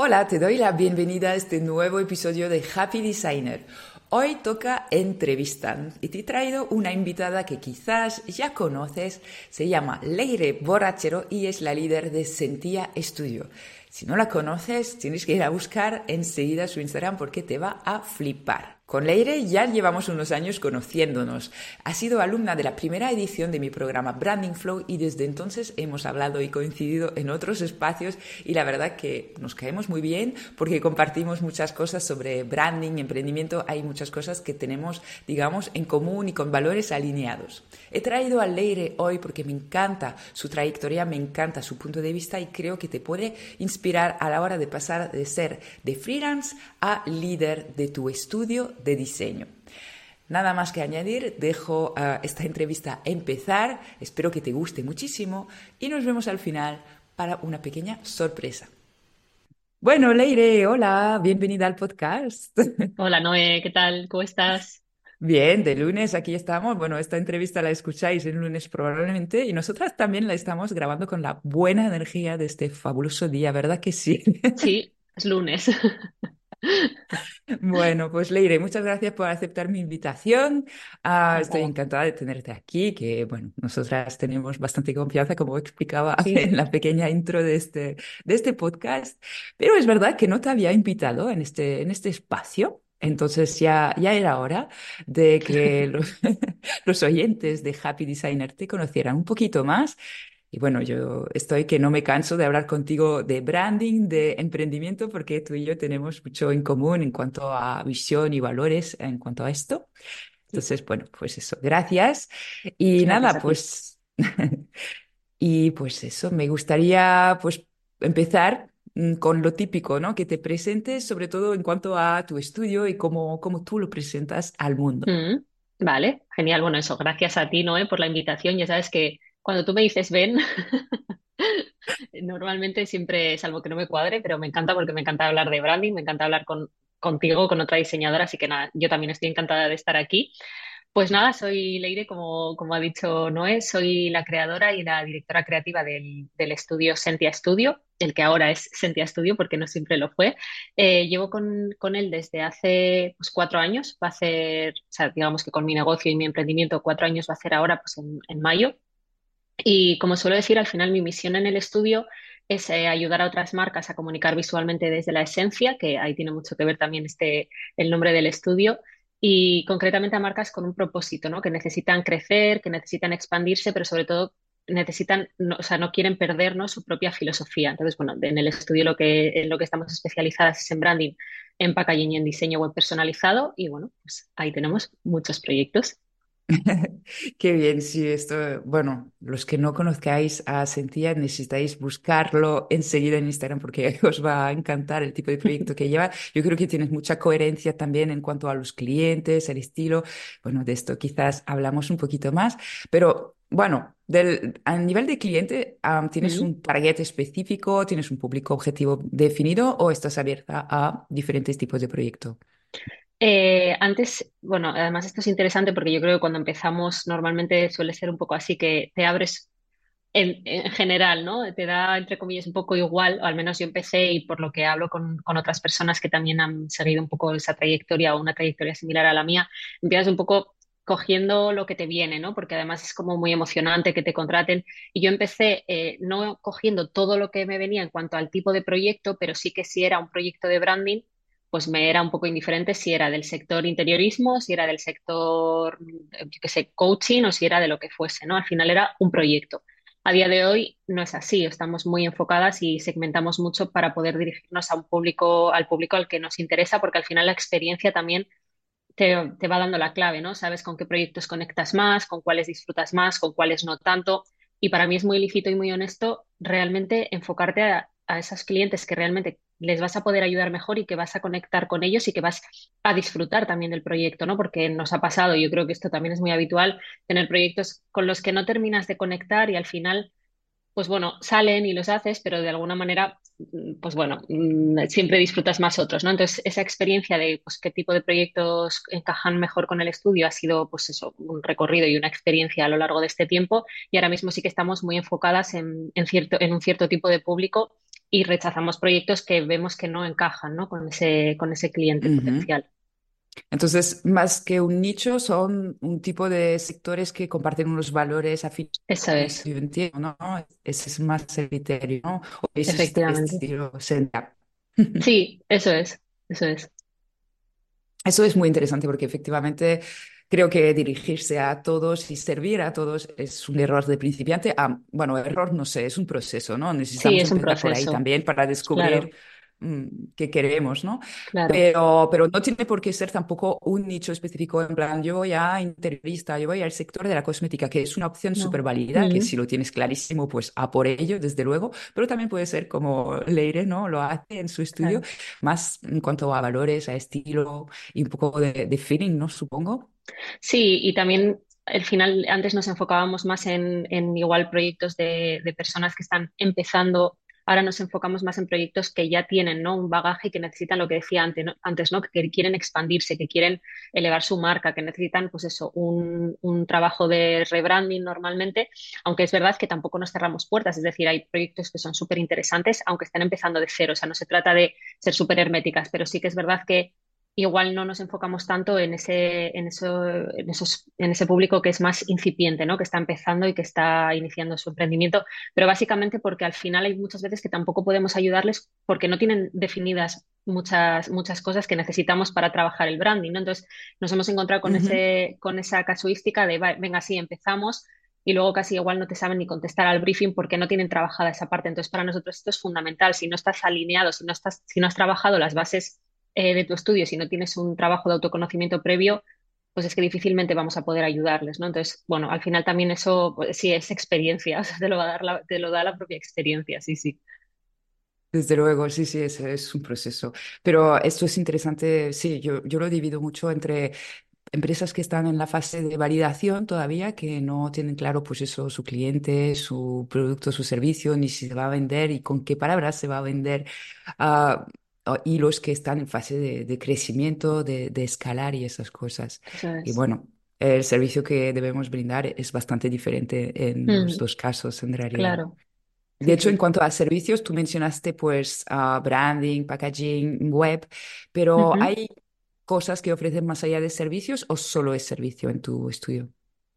Hola, te doy la bienvenida a este nuevo episodio de Happy Designer. Hoy toca entrevista y te he traído una invitada que quizás ya conoces, se llama Leire Borrachero y es la líder de Sentía Studio. Si no la conoces, tienes que ir a buscar enseguida su Instagram porque te va a flipar. Con Leire ya llevamos unos años conociéndonos. Ha sido alumna de la primera edición de mi programa Branding Flow y desde entonces hemos hablado y coincidido en otros espacios y la verdad que nos caemos muy bien porque compartimos muchas cosas sobre branding, emprendimiento, hay muchas cosas que tenemos, digamos, en común y con valores alineados. He traído a Leire hoy porque me encanta su trayectoria, me encanta su punto de vista y creo que te puede inspirar a la hora de pasar de ser de freelance a líder de tu estudio de diseño. Nada más que añadir, dejo uh, esta entrevista empezar, espero que te guste muchísimo y nos vemos al final para una pequeña sorpresa. Bueno, Leire, hola, bienvenida al podcast. Hola, Noé, ¿qué tal? ¿Cómo estás? Bien, de lunes aquí estamos. Bueno, esta entrevista la escucháis el lunes probablemente y nosotras también la estamos grabando con la buena energía de este fabuloso día, ¿verdad que sí? Sí, es lunes. Bueno, pues Leire, muchas gracias por aceptar mi invitación. Ah, estoy encantada de tenerte aquí, que bueno, nosotras tenemos bastante confianza, como explicaba en la pequeña intro de este, de este podcast, pero es verdad que no te había invitado en este, en este espacio. Entonces ya, ya era hora de que los, los oyentes de Happy Designer te conocieran un poquito más y bueno, yo estoy que no me canso de hablar contigo de branding, de emprendimiento, porque tú y yo tenemos mucho en común en cuanto a visión y valores en cuanto a esto. Entonces, bueno, pues eso, gracias. Y nada, pues, y pues eso, me gustaría pues empezar mm, con lo típico, ¿no? Que te presentes, sobre todo en cuanto a tu estudio y cómo, cómo tú lo presentas al mundo. Mm, vale, genial. Bueno, eso, gracias a ti, Noé, por la invitación. Ya sabes que cuando tú me dices ven, normalmente siempre, salvo que no me cuadre, pero me encanta porque me encanta hablar de branding, me encanta hablar con, contigo, con otra diseñadora, así que nada, yo también estoy encantada de estar aquí. Pues nada, soy Leire, como, como ha dicho Noé, soy la creadora y la directora creativa del, estudio Sentia Studio, el que ahora es Sentia Studio porque no siempre lo fue. Eh, llevo con, con, él desde hace pues, cuatro años, va a ser, o sea, digamos que con mi negocio y mi emprendimiento, cuatro años va a ser ahora pues, en mayo, y como suelo decir, al final mi misión en el estudio es eh, ayudar a otras marcas a comunicar visualmente desde la esencia, que ahí tiene mucho que ver también este, el nombre del estudio, y concretamente a marcas con un propósito, ¿no? que necesitan crecer, que necesitan expandirse, pero sobre todo necesitan, no, o sea, no quieren perdernos su propia filosofía. Entonces, bueno, en el estudio lo que, en lo que estamos especializadas es en branding, en packaging y en diseño web personalizado, y bueno, pues ahí tenemos muchos proyectos. Qué bien, sí, esto, bueno, los que no conozcáis a Sentía necesitáis buscarlo enseguida en Instagram porque os va a encantar el tipo de proyecto que lleva. Yo creo que tienes mucha coherencia también en cuanto a los clientes, el estilo. Bueno, de esto quizás hablamos un poquito más, pero bueno, del, a nivel de cliente, ¿tienes un target específico? ¿Tienes un público objetivo definido o estás abierta a diferentes tipos de proyecto? Eh, antes, bueno, además esto es interesante porque yo creo que cuando empezamos normalmente suele ser un poco así que te abres en, general, ¿no? Te da, entre comillas, un poco igual, o al menos yo empecé y por lo que hablo con, con, otras personas que también han seguido un poco esa trayectoria o una trayectoria similar a la mía, empiezas un poco cogiendo lo que te viene, ¿no? Porque además es como muy emocionante que te contraten. Y yo empecé eh, no cogiendo todo lo que me venía en cuanto al tipo de proyecto, pero sí que si era un proyecto de branding, pues me era un poco indiferente si era del sector interiorismo, si era del sector, yo qué sé, coaching o si era de lo que fuese, ¿no? Al final era un proyecto. A día de hoy no es así, estamos muy enfocadas y segmentamos mucho para poder dirigirnos a un público, al público al que nos interesa, porque al final la experiencia también te, te va dando la clave, ¿no? Sabes con qué proyectos conectas más, con cuáles disfrutas más, con cuáles no tanto. Y para mí es muy lícito y muy honesto realmente enfocarte a, a esos clientes que realmente les vas a poder ayudar mejor y que vas a conectar con ellos y que vas a disfrutar también del proyecto, ¿no? Porque nos ha pasado, yo creo que esto también es muy habitual, tener proyectos con los que no terminas de conectar y al final pues bueno, salen y los haces, pero de alguna manera, pues bueno, mm, siempre disfrutas más otros, ¿no? Entonces, esa experiencia de pues, qué tipo de proyectos encajan mejor con el estudio ha sido, pues eso, un recorrido y una experiencia a lo largo de este tiempo. Y ahora mismo sí que estamos muy enfocadas en un cierto tipo de público y rechazamos proyectos que vemos que no encajan, ¿no? Con ese, con ese cliente potencial. Entonces, más que un nicho, son un tipo de sectores que comparten unos valores afines. Eso es. ¿no? Ese es más el criterio, ¿no? Efectivamente. sí, eso es, eso es. Eso es muy interesante porque efectivamente creo que dirigirse a todos y servir a todos es un error de principiante. Ah, bueno, error no sé, es un proceso, ¿no? Necesitamos sí, es un proceso. por ahí también para descubrir Mm, que queremos, ¿no? Pero, pero no tiene por qué ser tampoco un nicho específico, en plan, yo voy a interista, yo voy al sector de la cosmética, que es una opción súper válida, que si lo tienes clarísimo, pues a por ello, desde luego, pero también puede ser como Leire, ¿no? Lo hace en su estudio, más en cuanto a valores, a estilo y un poco de, feeling, ¿no? Supongo. Sí, y también al final, antes nos enfocábamos más en, igual proyectos de, personas que están empezando Ahora nos enfocamos más en proyectos que ya tienen ¿no? un bagaje que necesitan lo que decía antes, ¿no? antes ¿no? que quieren expandirse, que quieren elevar su marca, que necesitan pues eso, un, un trabajo de rebranding normalmente, aunque es verdad que tampoco nos cerramos puertas, es decir, hay proyectos que son súper interesantes, aunque estén empezando de cero, o sea, no se trata de ser súper herméticas, pero sí que es verdad que igual no nos enfocamos tanto en ese, en, eso, en, esos, en ese público que es más incipiente, ¿no? que está empezando y que está iniciando su emprendimiento, pero básicamente porque al final hay muchas veces que tampoco podemos ayudarles porque no tienen definidas muchas, muchas cosas que necesitamos para trabajar el branding. ¿no? Entonces nos hemos encontrado con, ese, con esa casuística de, venga, sí, empezamos, y luego casi igual no te saben ni contestar al briefing porque no tienen trabajada esa parte. Entonces, para nosotros esto es fundamental. Si no estás alineado, si no, estás, si no has trabajado las bases eh, de tu estudio, si no tienes un trabajo de autoconocimiento previo, pues es que difícilmente vamos a poder ayudarles, ¿no? Entonces, bueno, al final también eso, pues, sí, es experiencia, te lo, va a dar te lo da la propia experiencia, sí, sí. Desde luego, sí, sí, es, un proceso. Pero esto es interesante, sí, yo, yo lo divido mucho entre empresas que están en la fase de validación todavía, que no tienen claro, pues eso, su cliente, su producto, su servicio, ni si se va a vender y con qué palabras se va a vender. Uh, y los que están en fase de, crecimiento, de, escalar y esas cosas. Y bueno, el servicio que debemos brindar es bastante diferente en los mm. dos casos, en realidad. Claro. De hecho, en cuanto a servicios, tú mencionaste pues branding, packaging, web, pero ¿hay cosas que ofrecen más allá de servicios o solo es servicio en tu estudio?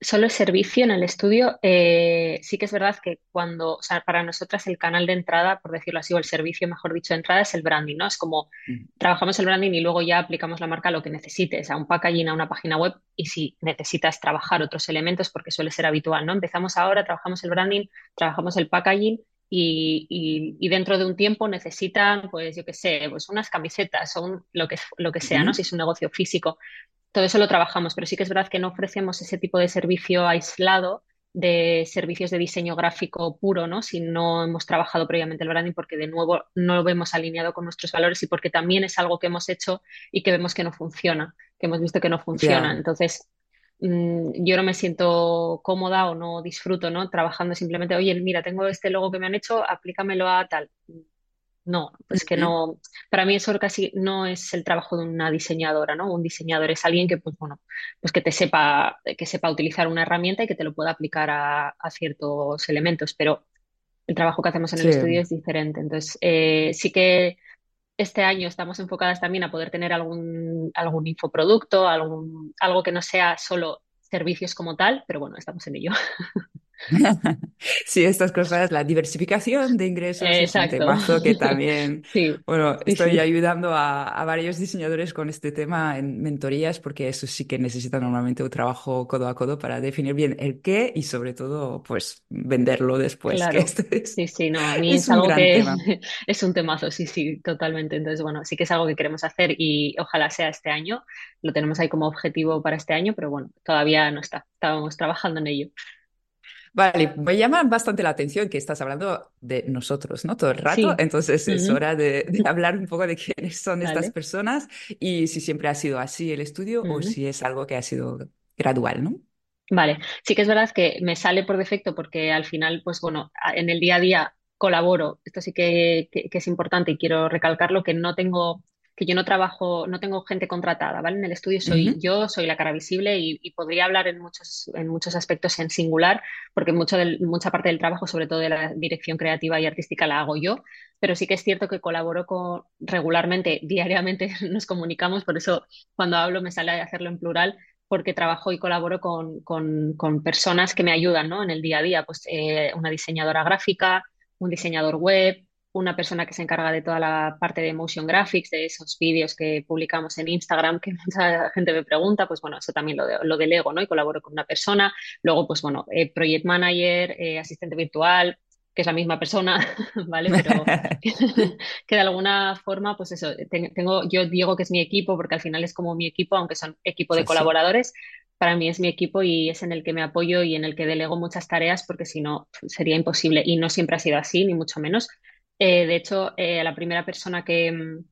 Solo es servicio en el estudio. Eh, sí que es verdad que cuando, o sea, para nosotras el canal de entrada, por decirlo así, o el servicio, mejor dicho, de entrada es el branding, ¿no? Es como trabajamos el branding y luego ya aplicamos la marca a lo que necesites, a un packaging, a una página web, y si necesitas trabajar otros elementos, porque suele ser habitual, ¿no? Empezamos ahora, trabajamos el branding, trabajamos el packaging y, y, dentro de un tiempo necesitan, pues yo qué sé, pues unas camisetas o lo, que, lo que sea, ¿no? Si es un negocio físico todo eso lo trabajamos, pero sí que es verdad que no ofrecemos ese tipo de servicio aislado de servicios de diseño gráfico puro, ¿no? Si no hemos trabajado previamente el branding, porque de nuevo no lo vemos alineado con nuestros valores y porque también es algo que hemos hecho y que vemos que no funciona, que hemos visto que no funciona. Entonces, mm, yo no me siento cómoda o no disfruto, ¿no? Trabajando simplemente, oye, mira, tengo este logo que me han hecho, aplícamelo a tal. No, es que no, para mí eso casi no es el trabajo de una diseñadora, ¿no? Un diseñador es alguien que, pues bueno, pues que te sepa, que sepa utilizar una herramienta y que te lo pueda aplicar a, ciertos elementos, pero el trabajo que hacemos en el estudio es diferente. Entonces, eh, sí que este año estamos enfocadas también a poder tener algún, algún infoproducto, algún, algo que no sea solo servicios como tal, pero bueno, estamos en ello. Sí, estas cosas, la diversificación de ingresos es un temazo que también, bueno, estoy ayudando a, varios diseñadores con este tema en mentorías porque eso sí que necesita normalmente un trabajo codo a codo para definir bien el qué y sobre todo, pues, venderlo después. Claro. sí, sí, no, a mí es, algo que es un temazo, sí, sí, totalmente. Entonces, bueno, sí que es algo que queremos hacer y ojalá sea este año. Lo tenemos ahí como objetivo para este año, pero bueno, todavía no está. Estábamos trabajando en ello. Vale, me llama bastante la atención que estás hablando de nosotros, ¿no? Todo el rato. Entonces es hora de, hablar un poco de quiénes son estas personas y si siempre ha sido así el estudio o si es algo que ha sido gradual, ¿no? Vale, sí que es verdad que me sale por defecto porque al final, pues bueno, en el día a día colaboro. Esto sí que, que, es importante y quiero recalcarlo, que no tengo, que yo no trabajo, no tengo gente contratada, ¿vale? En el estudio soy yo, soy la cara visible y, podría hablar en muchos, en muchos aspectos en singular, porque mucho mucha parte del trabajo, sobre todo de la dirección creativa y artística, la hago yo, pero sí que es cierto que colaboro con, regularmente, diariamente nos comunicamos, por eso cuando hablo me sale a hacerlo en plural, porque trabajo y colaboro con, con, con, personas que me ayudan ¿no? en el día a día, pues eh, una diseñadora gráfica, un diseñador web, una persona que se encarga de toda la parte de motion graphics, de esos vídeos que publicamos en Instagram, que mucha gente me pregunta, pues bueno, eso también lo, de, lo delego, ¿no? Y colaboro con una persona. Luego, pues bueno, eh, project manager, eh, asistente virtual, que es la misma persona, ¿vale? Pero que de alguna forma, pues eso, tengo, yo digo que es mi equipo porque al final es como mi equipo, aunque son equipo de colaboradores, para mí es mi equipo y es en el que me apoyo y en el que delego muchas tareas porque si no sería imposible y no siempre ha sido así, ni mucho menos. Eh, de hecho, eh, la primera persona mm,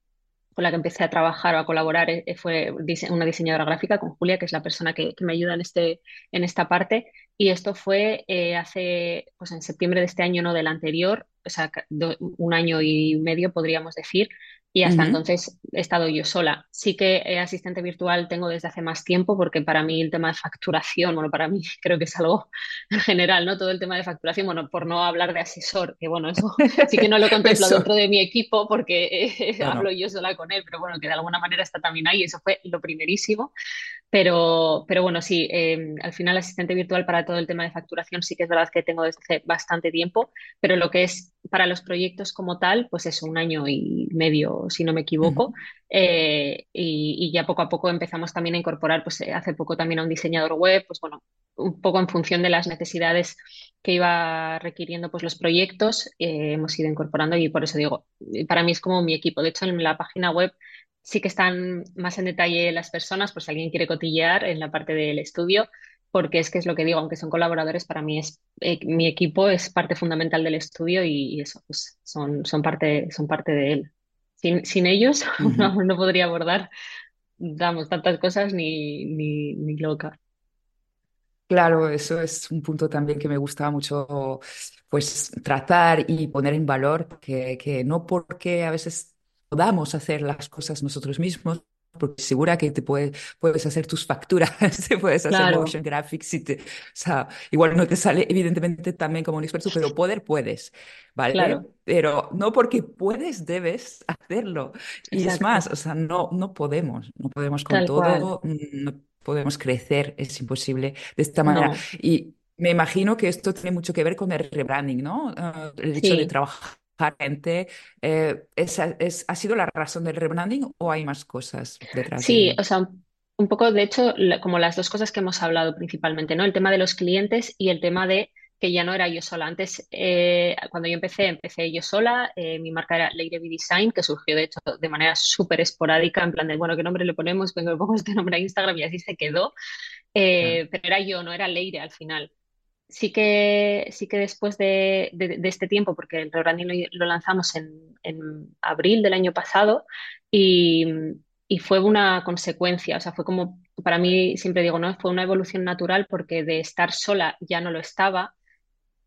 con la que empecé a trabajar o a colaborar eh, fue una diseñadora gráfica con Julia, que es la persona que, me ayuda en, este, en esta parte. Y esto fue hace, pues en septiembre de este año, no del anterior, o sea, un año y medio podríamos decir, y hasta entonces he estado yo sola. Sí que eh, asistente virtual tengo desde hace más tiempo porque para mí el tema de facturación, bueno, para mí creo que es algo general, ¿no? Todo el tema de facturación, bueno, por no hablar de asesor, que bueno, eso sí que no lo contemplo dentro de mi equipo porque eh, hablo yo sola con él, pero bueno, que de alguna manera está también ahí, eso fue lo primerísimo. Pero, pero bueno, sí, em, al final asistente virtual para todo el tema de facturación sí que es verdad que tengo desde hace bastante tiempo, pero lo que es para los proyectos como tal, pues es un año y medio, si no me equivoco, eh, y, ya poco a poco empezamos también a incorporar, pues eh, hace poco también a un diseñador web, pues bueno, un poco en función de las necesidades que iba requiriendo pues los proyectos, eh, hemos ido incorporando y por eso digo, para mí es como mi equipo. De hecho, en la página web sí que están más en detalle las personas, pues si alguien quiere cotillear en la parte del estudio, porque es que es lo que digo, aunque son colaboradores, para mí es eh, mi equipo es parte fundamental del estudio y, eso, pues son, son, parte, son parte de él. Sin, sin ellos no, podría abordar, damos tantas cosas ni, ni, ni loca. Claro, eso es un punto también que me gustaba mucho, pues tratar y poner en valor, que, que no porque a veces podamos hacer las cosas nosotros mismos, porque segura que te puedes, puedes hacer tus facturas, te puedes hacer motion graphics, y te, o sea, igual no te sale evidentemente también como un experto, pero poder puedes, ¿vale? Claro. Pero no porque puedes, debes hacerlo. Y es más, o sea, no, no podemos, no podemos con todo, no podemos crecer, es imposible de esta manera. Y me imagino que esto tiene mucho que ver con el rebranding, ¿no? Ah, el hecho de trabajar gente. Eh, es, ¿Ha sido la razón del rebranding o hay más cosas detrás? Sí, o sea, un poco, de hecho, como las dos cosas que hemos hablado principalmente, ¿no? El tema de los clientes y el tema de que ya no era yo sola. Antes, eh, cuando yo empecé, empecé yo sola. Eh, mi marca era Leire Design, que surgió de hecho de manera súper esporádica, en plan de, bueno, ¿qué nombre le ponemos? Venga, le pongo este nombre a Instagram y así se quedó. Pero era yo, no era Leire al final sí que, sí que después de, este tiempo, porque el rebranding lo, lanzamos en, abril del año pasado y, fue una consecuencia, o sea, fue como, para mí siempre digo, no, fue una evolución natural porque de estar sola ya no lo estaba.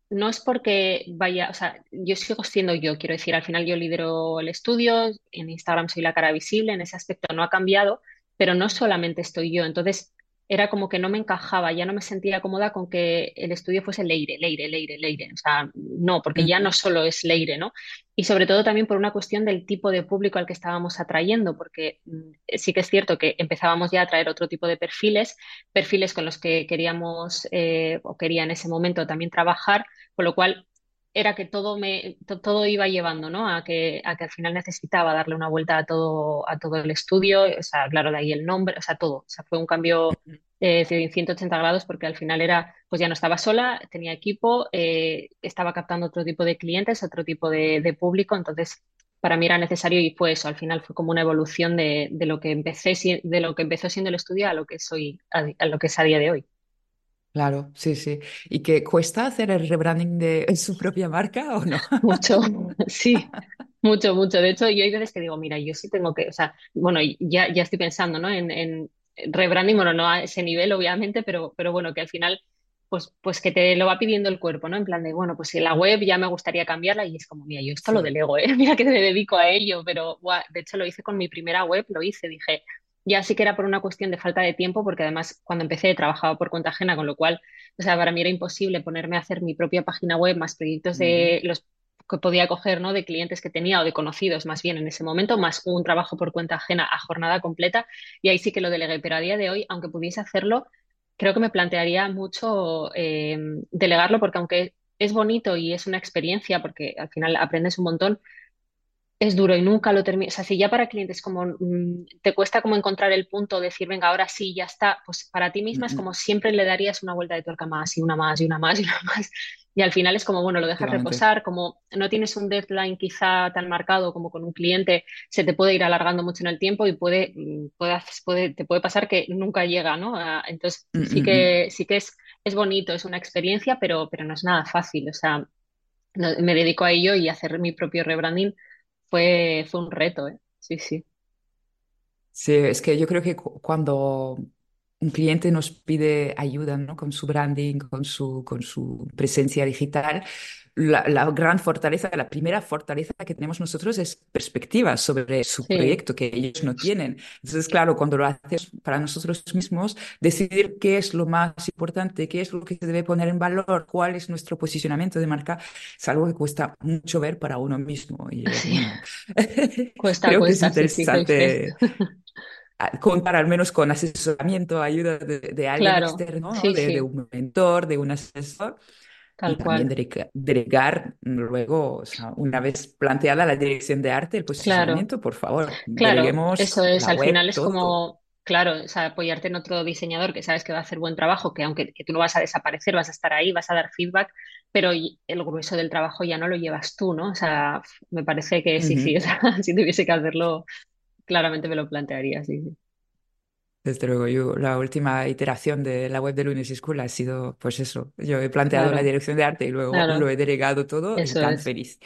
No es porque vaya, o sea, yo sigo siendo yo, quiero decir, al final yo lidero el estudio, en Instagram soy la cara visible, en ese aspecto no ha cambiado, pero no solamente estoy yo. Entonces, era como que no me encajaba, ya no me sentía cómoda con que el estudio fuese Leire, Leire, Leire, Leire. O sea, no, porque ya no solo es Leire, ¿no? Y sobre todo también por una cuestión del tipo de público al que estábamos atrayendo, porque mm, sí que es cierto que empezábamos ya a atraer otro tipo de perfiles, perfiles con los que queríamos eh, o quería en ese momento también trabajar, con lo cual era que todo me todo iba llevando ¿no? a que a que al final necesitaba darle una vuelta a todo a todo el estudio o sea claro de ahí el nombre o sea todo. O sea fue un cambio eh, de 180 grados porque al final era pues ya no estaba sola tenía equipo eh, estaba captando otro tipo de clientes otro tipo de, público entonces para mí era necesario y fue eso al final fue como una evolución de, de lo que empecé de lo que empezó siendo el estudio a lo que soy a lo que es a día de hoy Claro, sí, sí. ¿Y que cuesta hacer el rebranding de su propia marca o no? Mucho, sí, mucho, mucho. De hecho, yo hay veces que digo, mira, yo sí tengo que, o sea, bueno, ya, ya estoy pensando, ¿no? En, rebranding, bueno, no a ese nivel, obviamente, pero, pero bueno, que al final pues, pues que te lo va pidiendo el cuerpo, ¿no? En plan de, bueno, pues si la web ya me gustaría cambiarla y es como, mira, yo esto lo delego, ¿eh? Mira que me dedico a ello, pero de hecho lo hice con mi primera web, lo hice, dije, ya sí que era por una cuestión de falta de tiempo, porque además cuando empecé trabajaba por cuenta ajena, con lo cual, o sea, para mí era imposible ponerme a hacer mi propia página web, más proyectos de los que podía coger, ¿no? De clientes que tenía o de conocidos más bien en ese momento, más un trabajo por cuenta ajena a jornada completa, y ahí sí que lo delegué, pero a día de hoy, aunque pudiese hacerlo, creo que me plantearía mucho eh, delegarlo porque aunque es bonito y es una experiencia, porque al final aprendes un montón, es duro y nunca lo terminas. O sea, si ya para clientes como mm, te cuesta como encontrar el punto, decir, venga, ahora sí, ya está, pues para ti misma es como siempre le darías una vuelta de tuerca más y una más y una más y una más. Y al final es como, bueno, lo dejas reposar, como no tienes un deadline quizá tan marcado como con un cliente, se te puede ir alargando mucho en el tiempo y puede, mm, puede, te puede pasar que nunca llega, ¿no? Entonces sí que, sí que es, es bonito, es una experiencia, pero, pero no es nada fácil. O sea, me dedico a ello y hacer mi propio rebranding fue, fue un reto, ¿eh? Sí, sí. Sí, es que yo creo que cuando un cliente nos pide ayuda ¿no? con su branding, con su, con su presencia digital, la, gran fortaleza, la primera fortaleza que tenemos nosotros es perspectiva sobre su proyecto que ellos no tienen. Entonces, claro, cuando lo haces para nosotros mismos, decidir qué es lo más importante, qué es lo que se debe poner en valor, cuál es nuestro posicionamiento de marca, es algo que cuesta mucho ver para uno mismo. Y, cuesta, creo que es interesante. Contar al menos con asesoramiento, ayuda de, alguien externo, de, un mentor, de un asesor, y también delegar, luego, o sea, una vez planteada la dirección de arte, el posicionamiento, por favor, claro, eso es, al final es como, claro, o sea, apoyarte en otro diseñador que sabes que va a hacer buen trabajo, que aunque que tú no vas a desaparecer, vas a estar ahí, vas a dar feedback, pero el grueso del trabajo ya no lo llevas tú, ¿no? O sea, me parece que sí, sí, o sea, si tuviese que hacerlo, claramente me lo plantearía, sí, sí. Desde luego, yo, la última iteración de la web de Lunes School ha sido, pues eso, yo he planteado la dirección de arte y luego lo he delegado todo y tan feliz.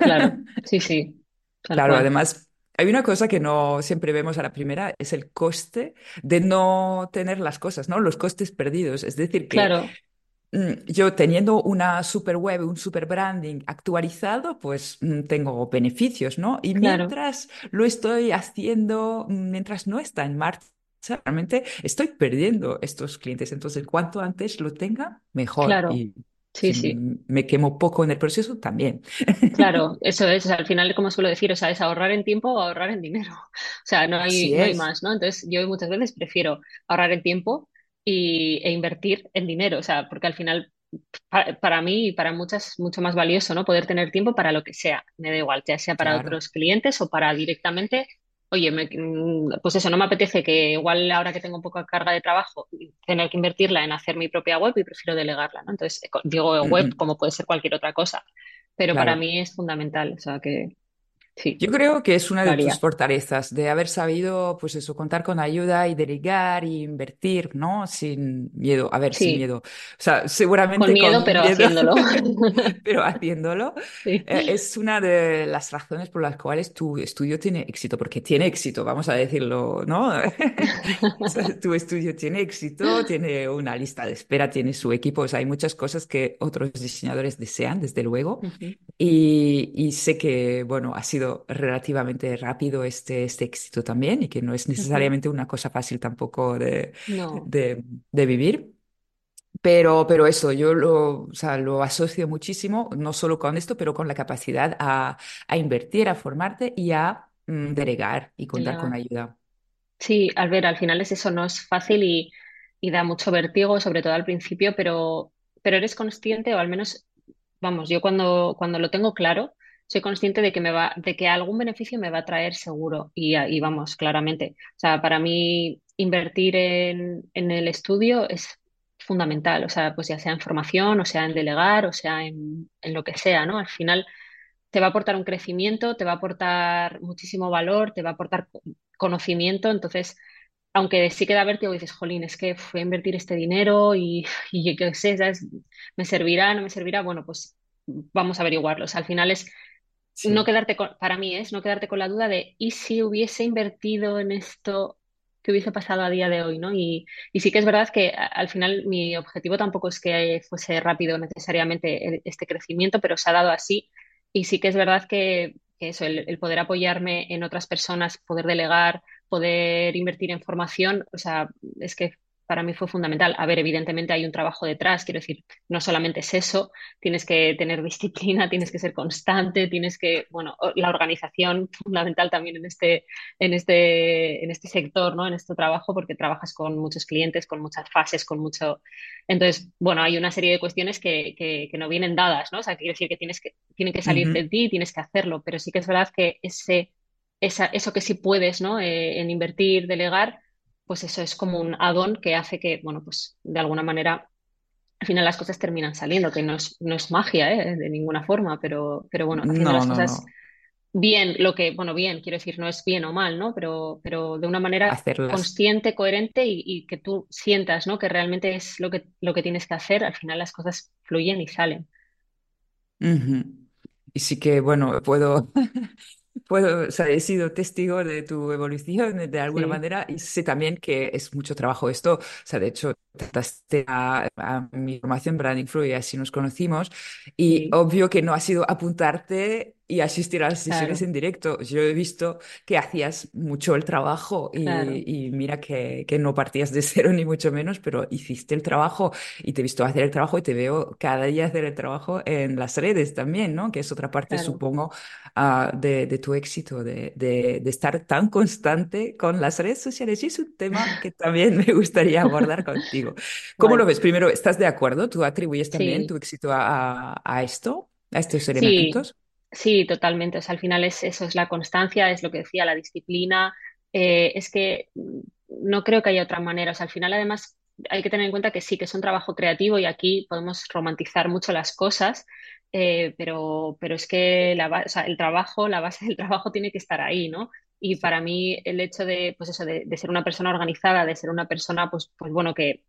Claro, sí, sí. Claro, además, hay una cosa que no siempre vemos a la primera, es el coste de no tener las cosas, ¿no? Los costes perdidos. Es decir, que claro. Mm, yo teniendo una super web, un super branding actualizado, pues mm, tengo beneficios, ¿no? Y mientras lo estoy haciendo, mm, mientras no está en marcha, realmente estoy perdiendo estos clientes. Entonces, cuanto antes lo tenga, mejor. Claro. Y sí, sí. me quemo poco en el proceso, también. Claro, eso es. al final, como suelo decir, o sea, es ahorrar en tiempo o ahorrar en dinero. O sea, no hay, no hay más, ¿no? Entonces, yo muchas veces prefiero ahorrar en tiempo y, e invertir en dinero. O sea, porque al final para, mí y para muchas mucho más valioso, ¿no? Poder tener tiempo para lo que sea, me da igual, ya sea para otros clientes o para directamente oye, mm, pues eso, no me apetece que igual ahora que tengo de carga de trabajo, tener que invertirla en hacer mi propia web y prefiero delegarla, ¿no? Entonces, digo web como puede ser cualquier otra cosa, pero para mí es fundamental, o sea que yo creo que es una de tus fortalezas, de haber sabido, pues eso, contar con ayuda y delegar y invertir, ¿no? Sin miedo, a ver, sin miedo. O sea, seguramente con miedo, pero haciéndolo. pero haciéndolo. Eh, es una de las razones por las cuales tu estudio tiene éxito, porque tiene éxito, vamos a decirlo, ¿no? tu estudio tiene éxito, tiene una lista de espera, tiene su equipo, o sea, hay muchas cosas que otros diseñadores desean, desde luego. y, y sé que, bueno, ha sido relativamente rápido este, este éxito también y que no es necesariamente una cosa fácil tampoco de, de, vivir. Pero, pero eso, yo lo, o sea, lo asocio muchísimo, no solo con esto, pero con la capacidad a, a invertir, a formarte y a mm, delegar y contar con ayuda. Sí, al ver, al final es eso, no es fácil y, y da mucho vértigo, sobre todo al principio, pero, pero eres consciente, o al menos, vamos, yo cuando, cuando lo tengo claro, soy consciente de que me va, de que algún beneficio me va a traer seguro y, vamos, claramente. O sea, para mí invertir en, el estudio es fundamental, o sea, pues ya sea en formación, o sea en delegar, o sea en, lo que sea, ¿no? Al final te va a aportar un crecimiento, te va a aportar muchísimo valor, te va a aportar conocimiento, entonces aunque sí queda vértigo y dices, jolín, es que fui a invertir este dinero y, y qué sé, ¿me servirá, no me servirá? Bueno, pues vamos a averiguarlo. O sea, al final es no quedarte con, para mí es no quedarte con la duda de, ¿y si hubiese invertido en esto que hubiese pasado a día de hoy, ¿no? Y, y sí que es verdad que al final mi objetivo tampoco es que fuese rápido necesariamente este crecimiento, pero se ha dado así. Y sí que es verdad que, que eso, el, poder apoyarme en otras personas, poder delegar, poder invertir en formación, o sea, es que para mí fue fundamental. A ver, evidentemente hay un trabajo detrás, quiero decir, no solamente es eso, tienes que tener disciplina, tienes que ser constante, tienes que, bueno, la organización fundamental también en este, en este, en este sector, ¿no? En este trabajo, porque trabajas con muchos clientes, con muchas fases, con mucho. Entonces, bueno, hay una serie de cuestiones que, que, no vienen dadas, ¿no? O sea, quiero decir que tienes que, tienen que salir de ti, tienes que hacerlo, pero sí que es verdad que ese, esa, eso que sí puedes, ¿no? Eh, en invertir, delegar, pues eso es como un add-on que hace que, bueno, pues de alguna manera al final las cosas terminan saliendo, que no es, no es magia ¿eh? de ninguna forma, pero, pero bueno, haciendo las cosas bien, lo que, bueno, bien, quiero decir, no es bien o mal, ¿no? Pero, pero de una manera consciente, coherente y, que tú sientas, ¿no? Que realmente es lo que, lo que tienes que hacer, al final las cosas fluyen y salen. Y sí que, bueno, puedo Puedo, o sea, he sido testigo de tu evolución de alguna manera y sé también que es mucho trabajo esto. O sea, de hecho, trataste a, mi formación Branding Flow y así nos conocimos. Y obvio que no ha sido apuntarte y asistir a las sesiones en directo. Yo he visto que hacías mucho el trabajo y, mira que, que, no partías de cero ni mucho menos, pero hiciste el trabajo y te he visto hacer el trabajo y te veo cada día hacer el trabajo en las redes también, ¿no? Que es otra parte, supongo, uh, de, de, tu éxito, de, de, de, estar tan constante con las redes sociales. Y es un tema que también me gustaría abordar contigo. ¿Cómo lo ves? Primero, ¿estás de acuerdo? ¿Tú atribuyes también tu éxito a, a, esto, a estos elementos? Sí, totalmente. O sea, al final es, eso es la constancia, es lo que decía, la disciplina. Eh, es que mm, no creo que haya otra manera. O sea, al final, además, hay que tener en cuenta que sí, que es un trabajo creativo y aquí podemos romantizar mucho las cosas, eh, pero, pero es que la, o sea, el trabajo, la base del trabajo tiene que estar ahí, ¿no? Y para mí el hecho de, pues eso, de, de ser una persona organizada, de ser una persona, pues, pues bueno, que,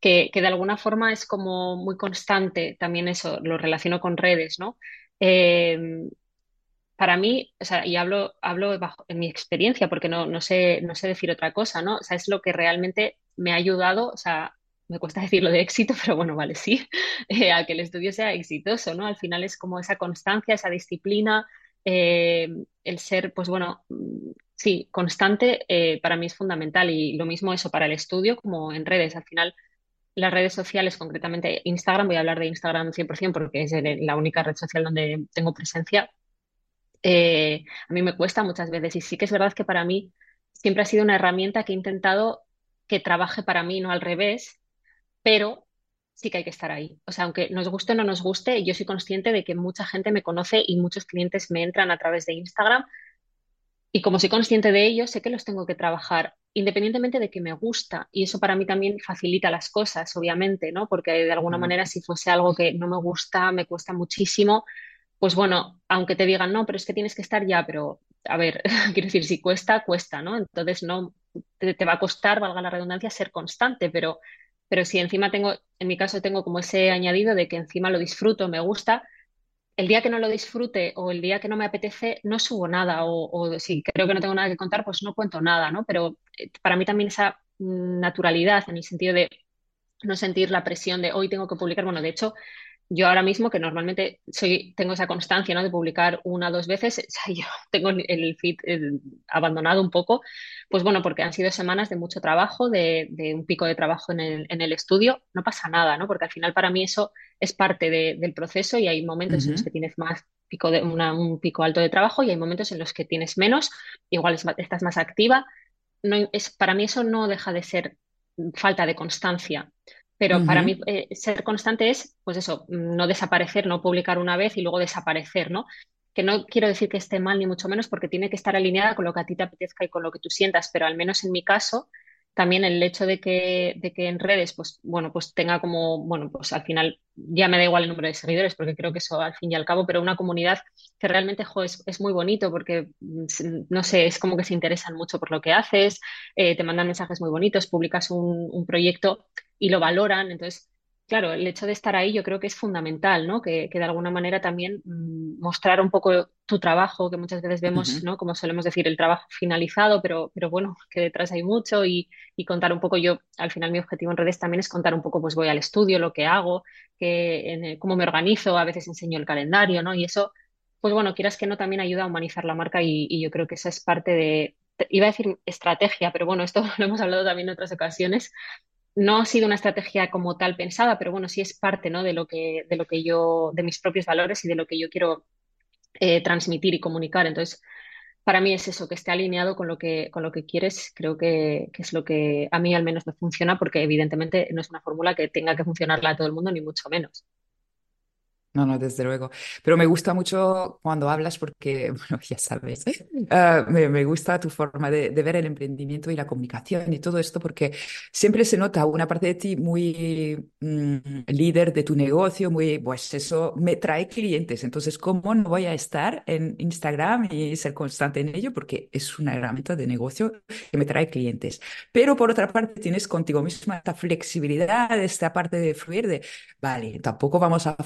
que, que, de alguna forma es como muy constante, también eso, lo relaciono con redes, ¿no? Eh, para mí, o sea, y hablo, hablo en mi experiencia, porque no, no, sé, no sé decir otra cosa, ¿no? O sea, es lo que realmente me ha ayudado, o sea, me cuesta decirlo de éxito, pero bueno, vale, sí, eh, a que el estudio sea exitoso, ¿no? Al final es como esa constancia, esa disciplina, eh, el ser, pues bueno, mm, sí, constante, para mí es fundamental y lo mismo eso para el estudio como en redes. Al final, las redes sociales, concretamente Instagram, voy a hablar de Instagram 100% porque es la única red social donde tengo presencia, eh, a mí me cuesta muchas veces y sí que es verdad que para mí siempre ha sido una herramienta que he intentado que trabaje para mí, no al revés, pero sí que hay que estar ahí. O sea, aunque nos guste o no nos guste, yo soy consciente de que mucha gente me conoce y muchos clientes me entran a través de Instagram y como soy consciente de ello, sé que los tengo que trabajar independientemente de que me gusta. Y eso para mí también facilita las cosas, obviamente, ¿no? Porque de alguna manera si fuese algo que no me gusta, me cuesta muchísimo, pues bueno, aunque te digan, no, pero es que tienes que estar ya, pero a ver, quiero decir, si cuesta, cuesta, ¿no? Entonces no te, te, va a costar, valga la redundancia, ser constante, pero, pero si encima tengo, en mi caso tengo como ese añadido de que encima lo disfruto, me gusta, el día que no lo disfrute o el día que no me apetece, no subo nada o, si creo que no tengo nada que contar, pues no cuento nada, ¿no? Pero eh, para mí también esa naturalidad en el sentido de no sentir la presión de hoy tengo que publicar, bueno, de hecho, yo ahora mismo, que normalmente soy, tengo esa constancia ¿no? de publicar una o dos veces, yo tengo el feed abandonado un poco, pues bueno, porque han sido semanas de mucho trabajo, de, un pico de trabajo en el, en el, estudio, no pasa nada, ¿no? Porque al final para mí eso es parte del proceso y hay momentos en los que tienes más pico de, un pico alto de trabajo y hay momentos en los que tienes menos, igual estás más activa. No, es, para mí eso no deja de ser falta de constancia. Pero para mí eh, ser constante es, pues eso, no desaparecer, no publicar una vez y luego desaparecer, ¿no? Que no quiero decir que esté mal ni mucho menos porque tiene que estar alineada con lo que a ti te apetezca y con lo que tú sientas, pero al menos en mi caso, también el hecho de que, de que en redes, pues bueno, pues tenga como, bueno, pues al final ya me da igual el número de seguidores porque creo que eso al fin y al cabo, pero una comunidad que realmente es, es, muy bonito porque, mm, no sé, es como que se interesan mucho por lo que haces, eh, te mandan mensajes muy bonitos, publicas un, un proyecto y lo valoran. Entonces, claro, el hecho de estar ahí yo creo que es fundamental, ¿no? Que, de alguna manera también mm, mostrar un poco tu trabajo, que muchas veces vemos, ¿no? Como solemos decir, el trabajo finalizado, pero, pero bueno, que detrás hay mucho y, contar un poco yo, al final mi objetivo en redes también es contar un poco, pues voy al estudio, lo que hago, que, cómo me organizo, a veces enseño el calendario, ¿no? Y eso, pues bueno, quieras que no, también ayuda a humanizar la marca y yo creo que esa es parte de, iba a decir estrategia, pero bueno, esto lo hemos hablado también en otras ocasiones, no ha sido una estrategia como tal pensada, pero bueno, sí es parte ¿no? de, lo que, de lo que yo, de mis propios valores y de lo que yo quiero eh, transmitir y comunicar. Entonces, para mí es eso, que esté alineado con lo que, con lo que quieres, creo que, que, es lo que a mí al menos me funciona, porque evidentemente no es una fórmula que tenga que funcionarla a todo el mundo, ni mucho menos. No, no, desde luego. Pero me gusta mucho cuando hablas porque, bueno, ya sabes, uh, me, me, gusta tu forma de, ver el emprendimiento y la comunicación y todo esto porque siempre se nota una parte de ti muy mm, líder de tu negocio, muy, pues eso me trae clientes. Entonces, ¿cómo no voy a estar en Instagram y ser constante en ello? Porque es una herramienta de negocio que me trae clientes. Pero por otra parte, tienes contigo misma esta flexibilidad, esta parte de fluir de, vale, tampoco vamos a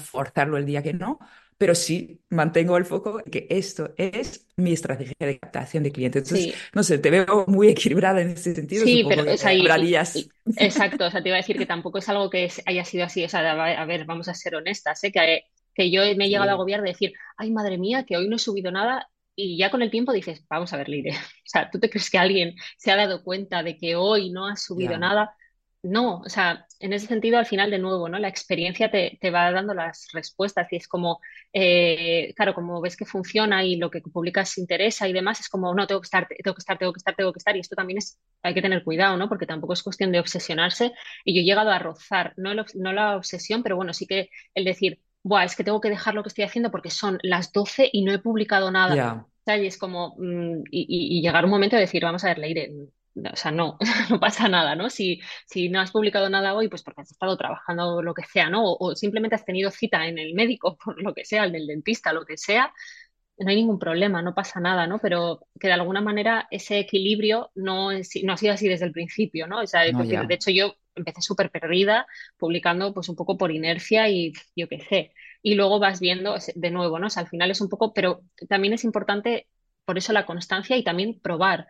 el día que no, pero sí mantengo el foco que esto es mi estrategia de captación de clientes. Entonces, no sé, te veo muy equilibrada en ese sentido. Sí, pero es ahí. Exacto, o sea, te iba a decir que tampoco es algo que haya sido así. O sea, a ver, vamos a ser honestas, ¿eh? que, que yo me he llegado a agobiar de decir, ay, madre mía, que hoy no he subido nada. Y ya con el tiempo dices, vamos a ver, Lide, o sea, ¿tú te crees que alguien se ha dado cuenta de que hoy no has subido nada? no, o sea, en ese sentido, al final, de nuevo, ¿no? La experiencia te, va dando las respuestas y es como, eh, claro, como ves que funciona y lo que publicas interesa y demás, es como, no, tengo que estar, tengo que estar, tengo que estar, tengo que estar. Y esto también es, hay que tener cuidado, ¿no? Porque tampoco es cuestión de obsesionarse. Y yo he llegado a rozar, no, no la obsesión, pero bueno, sí que el decir, Buah, es que tengo que dejar lo que estoy haciendo porque son las 12 y no he publicado nada. Y es como, mm, y, llegar un momento de decir, vamos a ver, Leire, o sea, no, no pasa nada, ¿no? Si, si no has publicado nada hoy, pues porque has estado trabajando lo que sea, ¿no? O, simplemente has tenido cita en el médico, por lo que sea, el del dentista, lo que sea, no hay ningún problema, no pasa nada, ¿no? Pero que de alguna manera ese equilibrio no, no ha sido así desde el principio, ¿no? O sea, de hecho yo empecé súper perdida, publicando pues un poco por inercia y yo qué sé. Y luego vas viendo de nuevo, ¿no? O sea, al final es un poco, pero también es importante por eso la constancia y también probar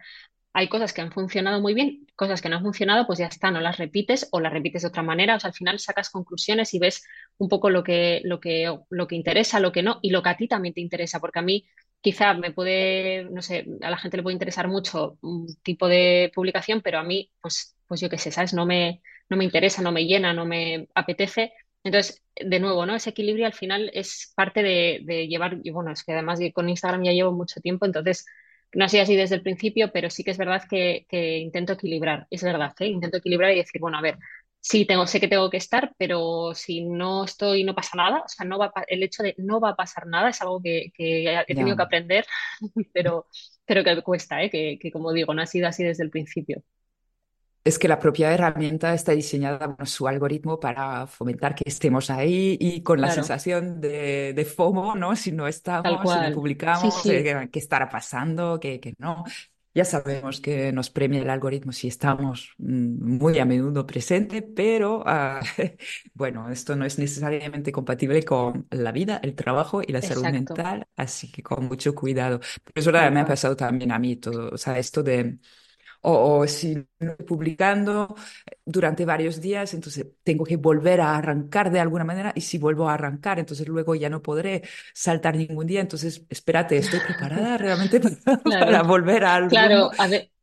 hay cosas que han funcionado muy bien, cosas que no han funcionado, pues ya está, no las repites o las repites de otra manera. O sea, al final sacas conclusiones y ves un poco lo que, lo que, lo que interesa, lo que no, y lo que a ti también te interesa, porque a mí quizá me puede, no sé, a la gente le puede interesar mucho un tipo de publicación, pero a mí, pues, pues yo qué sé, ¿sabes? No me, no me interesa, no me llena, no me apetece. Entonces, de nuevo, ¿no? Ese equilibrio al final es parte de, de llevar, y bueno, es que además con Instagram ya llevo mucho tiempo, entonces no ha sido así desde el principio, pero sí que es verdad que, intento equilibrar. Es verdad, ¿eh? intento equilibrar y decir, bueno, a ver, sí tengo, sé que tengo que estar, pero si no estoy, no pasa nada. O sea, no va el hecho de no va a pasar nada es algo que, he tenido que aprender, pero, pero que cuesta, ¿eh? que, que como digo, no ha sido así desde el principio es que la propia herramienta está diseñada, su algoritmo para fomentar que estemos ahí y con la sensación de, de, FOMO, ¿no? Si no estamos, si no publicamos, ¿qué, estará pasando? ¿Qué, no? Ya sabemos que nos premia el algoritmo si estamos mm, muy a menudo presentes, pero ah, bueno, esto no es necesariamente compatible con la vida, el trabajo y la salud mental, así que con mucho cuidado. Pero eso me ha pasado también a mí todo, o sea, esto de o, si no estoy publicando durante varios días, entonces tengo que volver a arrancar de alguna manera y si vuelvo a arrancar, entonces luego ya no podré saltar ningún día, entonces espérate, estoy preparada realmente para, volver al Claro,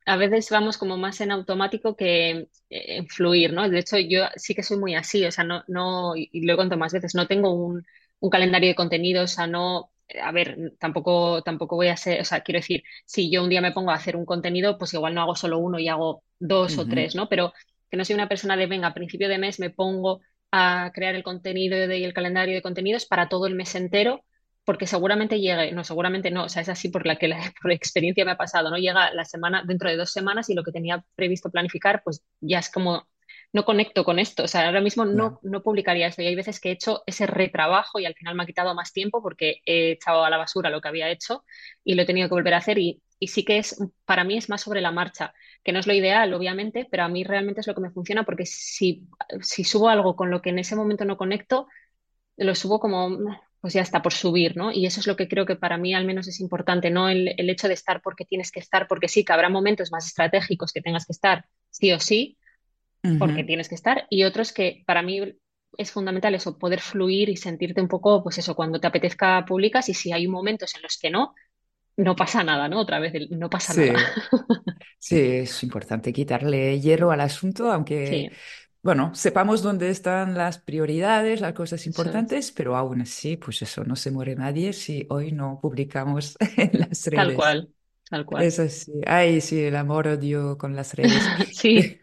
a, veces vamos como más en automático que eh, en fluir, ¿no? De hecho, yo sí que soy muy así, o sea, no, no y lo he contado más veces, no tengo un, un calendario de contenidos, o sea, no, a ver, tampoco, tampoco voy a ser, o sea, quiero decir, si yo un día me pongo a hacer un contenido, pues igual no hago solo uno y hago dos o tres, ¿no? Pero que no soy una persona de, venga, a principio de mes me pongo a crear el contenido y el calendario de contenidos para todo el mes entero, porque seguramente llegue, no, seguramente no, o sea, es así por la que la, por experiencia me ha pasado, ¿no? Llega la semana, dentro de dos semanas y lo que tenía previsto planificar, pues ya es como no conecto con esto. O sea, ahora mismo no, no publicaría esto. Y hay veces que he hecho ese retrabajo y al final me ha quitado más tiempo porque he echado a la basura lo que había hecho y lo he tenido que volver a hacer. Y y sí que es, para mí es más sobre la marcha, que no es lo ideal, obviamente, pero a mí realmente es lo que me funciona porque si, si subo algo con lo que en ese momento no conecto, lo subo como, pues ya está, por subir, ¿no? Y eso es lo que creo que para mí al menos es importante, no el, el hecho de estar porque tienes que estar, porque sí, que habrá momentos más estratégicos que tengas que estar sí o sí, porque tienes que estar, y otros que para mí es fundamental eso, poder fluir y sentirte un poco, pues eso, cuando te apetezca publicas y si hay momentos en los que no, no pasa nada, ¿no? Otra vez, no pasa Sí, nada. sí, es importante quitarle hierro al asunto, aunque, Sí, bueno, sepamos dónde están las prioridades, las cosas importantes, pero aún así, pues eso, no se muere nadie si hoy no publicamos en las Tal redes. cual, tal cual. Eso sí, ay, sí, el amor-odio con las redes. Sí,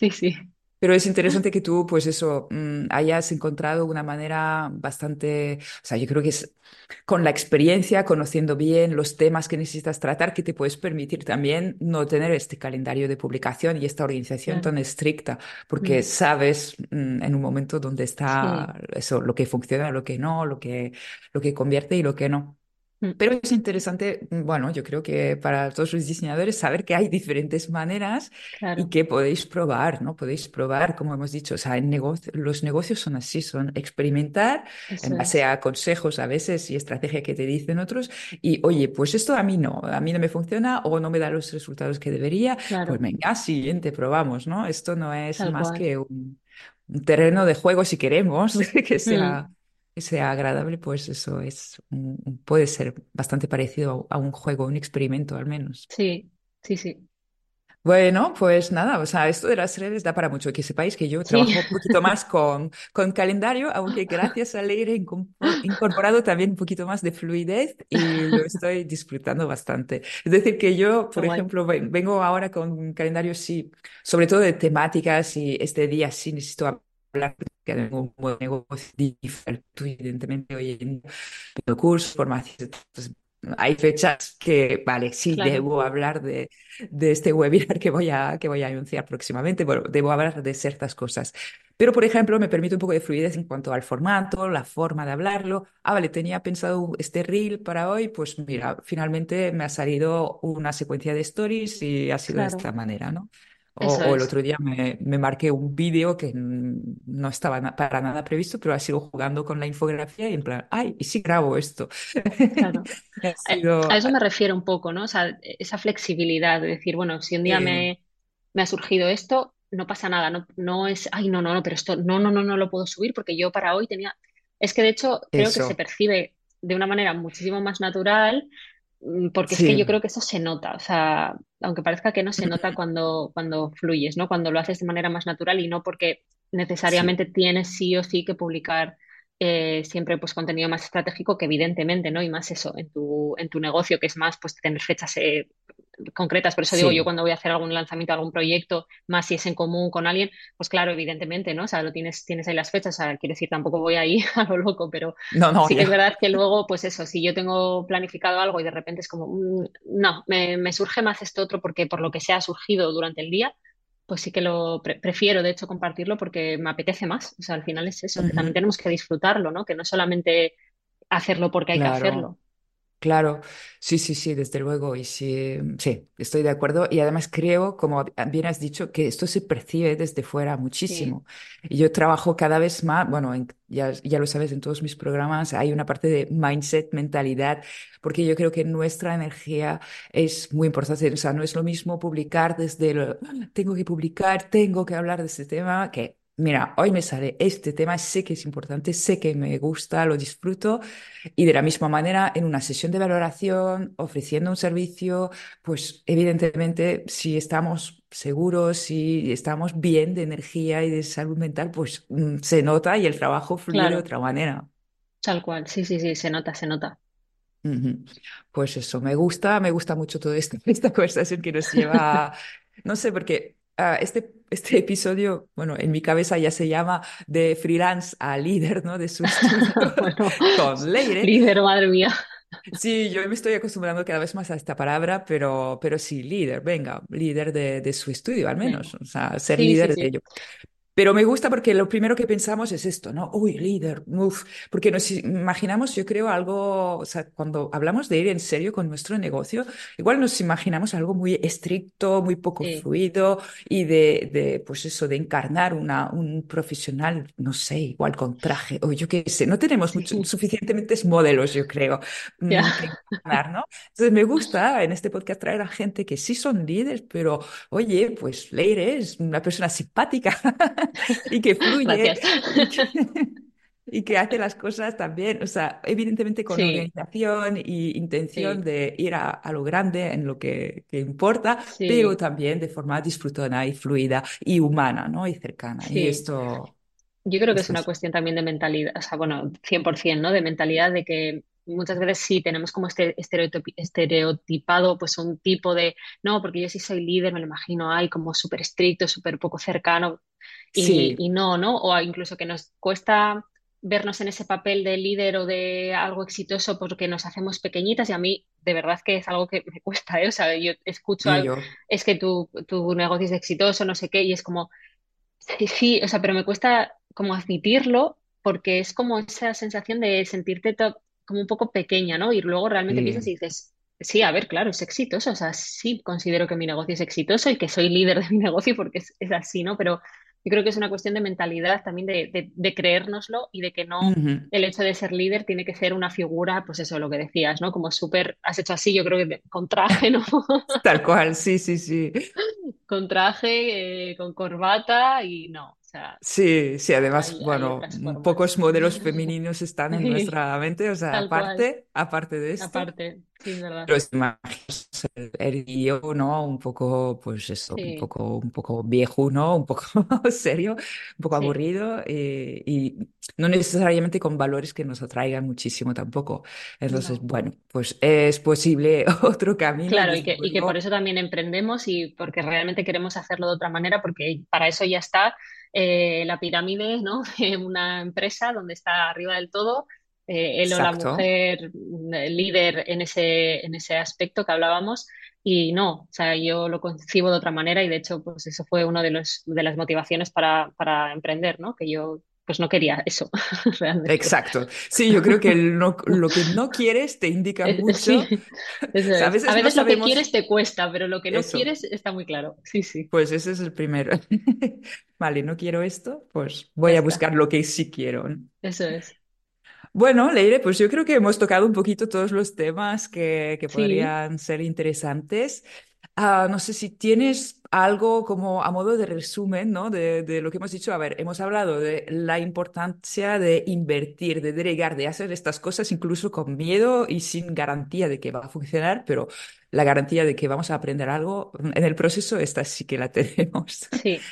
sí, sí, Pero es interesante que tú, pues eso, mm, hayas encontrado una manera bastante, o sea, yo creo que es con la experiencia, conociendo bien los temas que necesitas tratar, que te puedes permitir también no tener este calendario de publicación y esta organización tan estricta, porque Mm, sabes, mm, en un momento dónde Sí, está eso, lo que funciona, lo que no, lo que, lo que convierte y lo que no. Mm, Pero es interesante, mm, bueno, yo creo que para todos los diseñadores saber que hay diferentes maneras y claro, que podéis probar, ¿no? Podéis probar, como hemos dicho, o sea, en negocio, los negocios son así, son experimentar en eso base es. a consejos a veces y estrategia que te dicen otros y, oye, pues esto a mí no, a mí no me funciona o no me da los resultados que debería, pues Claro, venga, siguiente, probamos, ¿no? Esto no es tal más cual. que un, un terreno de juego si queremos que Mm, sea que sea agradable, pues eso es un- puede ser bastante parecido a, un juego, un experimento al menos. Sí, sí, sí. Bueno, pues nada, o sea, esto de las redes da para mucho. Que sepáis que yo Sí, trabajo un poquito más con, con calendario, aunque gracias a Leire he incorporado también un poquito más de fluidez y lo estoy disfrutando bastante. Es decir, que yo, por ejemplo, ven- vengo ahora con un calendario, sí, sobre todo de temáticas y este día sí necesito hablar que tengo un buen negocio diferente, evidentemente hoy en día, cursos, formaciones. entonces, hay fechas que, vale, sí, Claro, debo hablar de de este webinar que voy a, que voy a anunciar próximamente. Bueno, debo hablar de ciertas cosas. Pero, por ejemplo, me permite un poco de fluidez en cuanto al formato, la forma de hablarlo. Ah, vale, tenía pensado este reel para hoy, pues mira, finalmente me ha salido una secuencia de stories y ha sido de esta claro, manera, ¿no? O, el otro día me, me marqué un vídeo que no estaba na- para nada previsto, pero ha sido jugando con la infografía y en plan, ay, ¿y si grabo esto? Claro. A eso me refiero un poco, ¿no? O sea, esa flexibilidad de decir, bueno, si un día eh, me, me ha surgido esto, no pasa nada, no, no es, ay, no, no, no, pero esto, no, no, no, no lo puedo subir porque yo para hoy tenía. Es que de hecho creo que se percibe de una manera muchísimo más natural, mm, porque es que yo creo que eso se nota, o sea, aunque parezca que no se nota cuando, cuando fluyes, ¿no? Cuando lo haces de manera más natural y no porque Sí, necesariamente tienes sí o sí que publicar eh, siempre pues contenido más estratégico que evidentemente, ¿no? Y más eso, en tu, en tu negocio, que es más pues tener fechas eh, concretas. Por eso digo yo cuando voy a hacer algún lanzamiento, algún proyecto, más si es en común con alguien, pues claro, evidentemente, ¿no? O sea, lo tienes, tienes ahí las fechas, o sea, quiero decir, tampoco voy ahí a lo loco, pero No, no, sí que es verdad que luego, pues eso, si yo tengo planificado algo y de repente es como, mm, no, me, me surge más esto otro porque por lo que sea ha surgido durante el día pues sí que lo pre- prefiero, de hecho, compartirlo porque me apetece más. O sea, al final es eso, que también tenemos que disfrutarlo, ¿no? Que no solamente hacerlo porque hay que hacerlo. Claro, sí, sí, sí, desde luego. Y sí, sí, estoy de acuerdo. Y además creo, como bien has dicho, que esto se percibe desde fuera Sí, muchísimo. Y yo trabajo cada vez más, bueno, en- ya, ya lo sabes, en todos mis programas hay una parte de mindset, mentalidad, porque yo creo que nuestra energía es muy importante. O sea, no es lo mismo publicar desde el, "Ah, tengo que publicar, tengo que hablar de este tema, que... Mira, hoy me sale este tema, sé que es importante, sé que me gusta, lo disfruto y de la misma manera, en una sesión de valoración, ofreciendo un servicio, pues evidentemente, si estamos seguros, si estamos bien de energía y de salud mental, pues mm, se nota y el trabajo fluye de otra manera. tal cual. Sí, sí, sí, se nota, se nota. Pues eso, me gusta, me gusta mucho toda esta, esta conversación que nos lleva, no sé, porque ah, este, este episodio, bueno, en mi cabeza ya se llama de freelance a líder, ¿no? De su estudio Bueno, con Leire. líder, madre mía. Sí, yo me estoy acostumbrando cada vez más a esta palabra, pero, pero sí, líder, venga, líder de, de su estudio al menos, o sea, ser Sí, sí, líder de ello. Pero me gusta porque lo primero que pensamos es esto, ¿no? Uy, líder, uff, porque nos imaginamos, yo creo, algo, o sea, cuando hablamos de ir en serio con nuestro negocio, igual nos imaginamos algo muy estricto, muy poco Sí, fluido y de, de, pues eso, de encarnar una, un profesional, no sé, igual con traje, o yo qué sé, no tenemos mucho, sí, suficientes modelos, yo creo, mm, que encarnar, ¿no? Entonces me gusta en este podcast traer a gente que sí son líderes, pero oye, pues Leire es una persona simpática. y que fluye. Y que, y que hace las cosas también, o sea, evidentemente con Sí, organización y intención sí, de ir a, a lo grande en lo que, que importa, pero también de forma disfrutona y fluida y humana, ¿no? Y cercana. Y esto, Yo creo que es una es, cuestión también de mentalidad, o sea, bueno, 100%, ¿no? De mentalidad de que muchas veces sí tenemos como este estereotipado, pues un tipo de, no, porque yo sí soy líder, me lo imagino, ay, como súper estricto, súper poco cercano, y, sí, y no, ¿no? O incluso que nos cuesta vernos en ese papel de líder o de algo exitoso porque nos hacemos pequeñitas y a mí de verdad que es algo que me cuesta, ¿eh? O sea, yo escucho algo, yo, es que tu, tu negocio es exitoso, no sé qué, y es como... Sí, sí, o sea, pero me cuesta como admitirlo porque es como esa sensación de sentirte como un poco pequeña, ¿no? Y luego realmente piensas sí. y dices, sí, a ver, claro, es exitoso, o sea, sí considero que mi negocio es exitoso y que soy líder de mi negocio porque es, es así, ¿no? Pero yo creo que es una cuestión de mentalidad también de, de, de creérnoslo y de que no el hecho de ser líder tiene que ser una figura, pues eso, lo que decías, ¿no? Como súper, has hecho así, yo creo que de- con traje, ¿no? Tal cual, sí, sí, sí. Con traje, eh, con corbata y no, sea. Sí, sí, además, Hay, hay bueno, pocos modelos femeninos están en nuestra mente, o sea, Tal cual, aparte, aparte de esto. aparte, sí, es verdad. Los imaginas el erguido, ¿no? Un poco, pues eso, un poco, un poco viejo, ¿no? Un poco serio, un poco sí, aburrido eh, y no necesariamente con valores que nos atraigan muchísimo tampoco. Entonces, no. bueno, pues es posible otro camino, Claro, y que, y que por eso también emprendemos y porque realmente queremos hacerlo de otra manera, porque para eso ya está eh, la pirámide, ¿no? De una empresa donde está arriba del todo eh, él o la Exacto. mujer líder en ese, en ese aspecto que hablábamos. Y no, o sea, yo lo concibo de otra manera y de hecho, pues eso fue una de los, de las motivaciones para, para emprender, ¿no? Que yo pues no quería eso, realmente. Exacto. Sí, yo creo que no- lo que no quieres te indica mucho. Sí, a es. A veces no lo que quieres te cuesta, pero lo que no eso. quieres está muy claro. Sí, sí, Pues ese es el primero. Vale, no quiero esto, pues voy a buscar lo que sí quiero. Eso es. Bueno, Leire, pues yo creo que hemos tocado un poquito todos los temas que, que Sí. podrían ser interesantes. Ah, no sé si tienes algo como a modo de resumen, ¿no? De, de lo que hemos dicho. A ver, hemos hablado de la importancia de invertir, de delegar, de hacer estas cosas incluso con miedo y sin garantía de que va a funcionar, pero la garantía de que vamos a aprender algo en el proceso, esta sí que la tenemos. Sí.